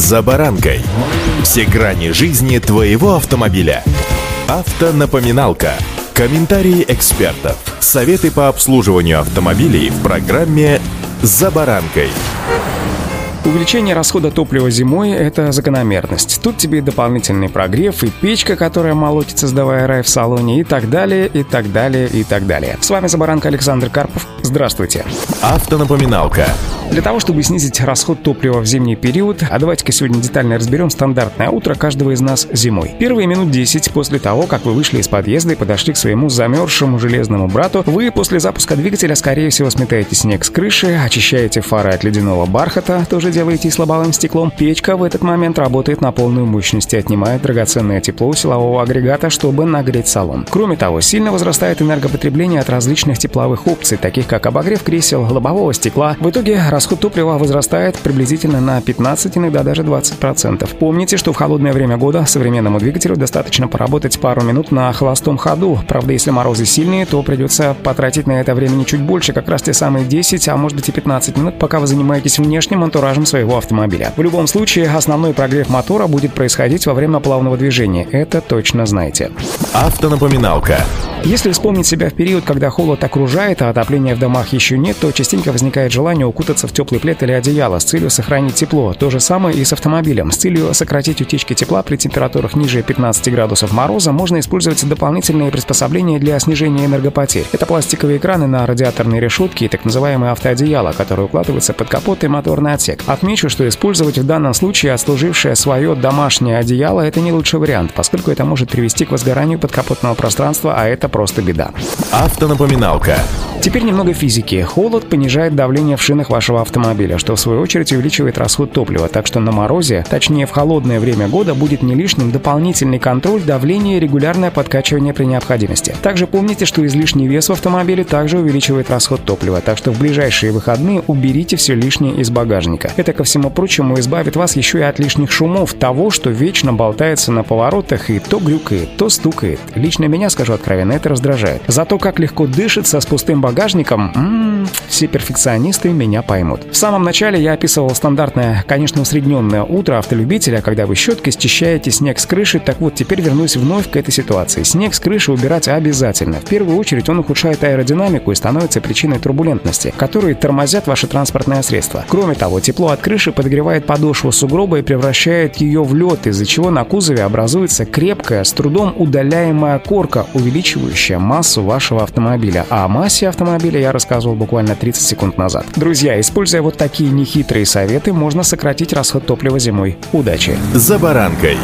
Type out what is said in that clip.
«За баранкой». Все грани жизни твоего автомобиля. Автонапоминалка. Комментарии экспертов. Советы по обслуживанию автомобилей в программе «За баранкой». Увеличение расхода топлива зимой – это закономерность. Тут тебе дополнительный прогрев и печка, которая молотится, сдавая рай в салоне, и так далее, и так далее, и так далее. С вами Забаранка Александр Карпов. Здравствуйте. Автонапоминалка. Для того, чтобы снизить расход топлива в зимний период, а давайте-ка сегодня детально разберем стандартное утро каждого из нас зимой. Первые минут 10 после того, как вы вышли из подъезда и подошли к своему замерзшему железному брату, вы после запуска двигателя, скорее всего, сметаете снег с крыши, очищаете фары от ледяного бархата, тоже делаете и слабовым стеклом. Печка в этот момент работает на полную мощность и отнимает драгоценное тепло у силового агрегата, чтобы нагреть салон. Кроме того, сильно возрастает энергопотребление от различных тепловых опций, таких как обогрев кресел, лобового стекла. В итоге расход топлива возрастает приблизительно на 15, иногда даже 20%. Помните, что в холодное время года современному двигателю достаточно поработать пару минут на холостом ходу. Правда, если морозы сильные, то придется потратить на это времени чуть больше, как раз те самые 10, а может быть и 15 минут, пока вы занимаетесь внешним антуражем своего автомобиля. В любом случае, основной прогрев мотора будет происходить во время плавного движения. Это точно знаете. Автонапоминалка. Если вспомнить себя в период, когда холод окружает, а отопления в домах еще нет, то частенько возникает желание укутаться в теплый плед или одеяло с целью сохранить тепло. То же самое и с автомобилем. С целью сократить утечки тепла при температурах ниже 15 градусов мороза можно использовать дополнительные приспособления для снижения энергопотерь. Это пластиковые экраны на радиаторной решетке и так называемые автоодеяла, которые укладываются под капот и моторный отсек. Отмечу, что использовать в данном случае отслужившее свое домашнее одеяло – это не лучший вариант, поскольку это может привести к возгоранию подкапотного пространства, а это просто беда. Автонапоминалка. Теперь немного физики. Холод понижает давление в шинах автомобиля, что в свою очередь увеличивает расход топлива, так что на морозе, точнее в холодное время года, будет не лишним дополнительный контроль давления и регулярное подкачивание при необходимости. Также помните, что излишний вес в автомобиле также увеличивает расход топлива, так что в ближайшие выходные уберите все лишнее из багажника. Это, ко всему прочему, избавит вас еще и от лишних шумов того, что вечно болтается на поворотах и то грюкает, то стукает. Лично меня, скажу откровенно, это раздражает. Зато как легко дышится с пустым багажником, м-м, все перфекционисты меня поймут. В самом начале я описывал стандартное, конечно, усредненное утро автолюбителя, когда вы щеткой счищаете снег с крыши, так вот теперь вернусь вновь к этой ситуации. Снег с крыши убирать обязательно. В первую очередь он ухудшает аэродинамику и становится причиной турбулентности, которые тормозят ваше транспортное средство. Кроме того, тепло от крыши подогревает подошву сугроба и превращает ее в лед, из-за чего на кузове образуется крепкая, с трудом удаляемая корка, увеличивающая массу вашего автомобиля. А о массе автомобиля я рассказывал буквально 30 секунд назад. Друзья, используя вот такие нехитрые советы, можно сократить расход топлива зимой. Удачи! «За баранкой».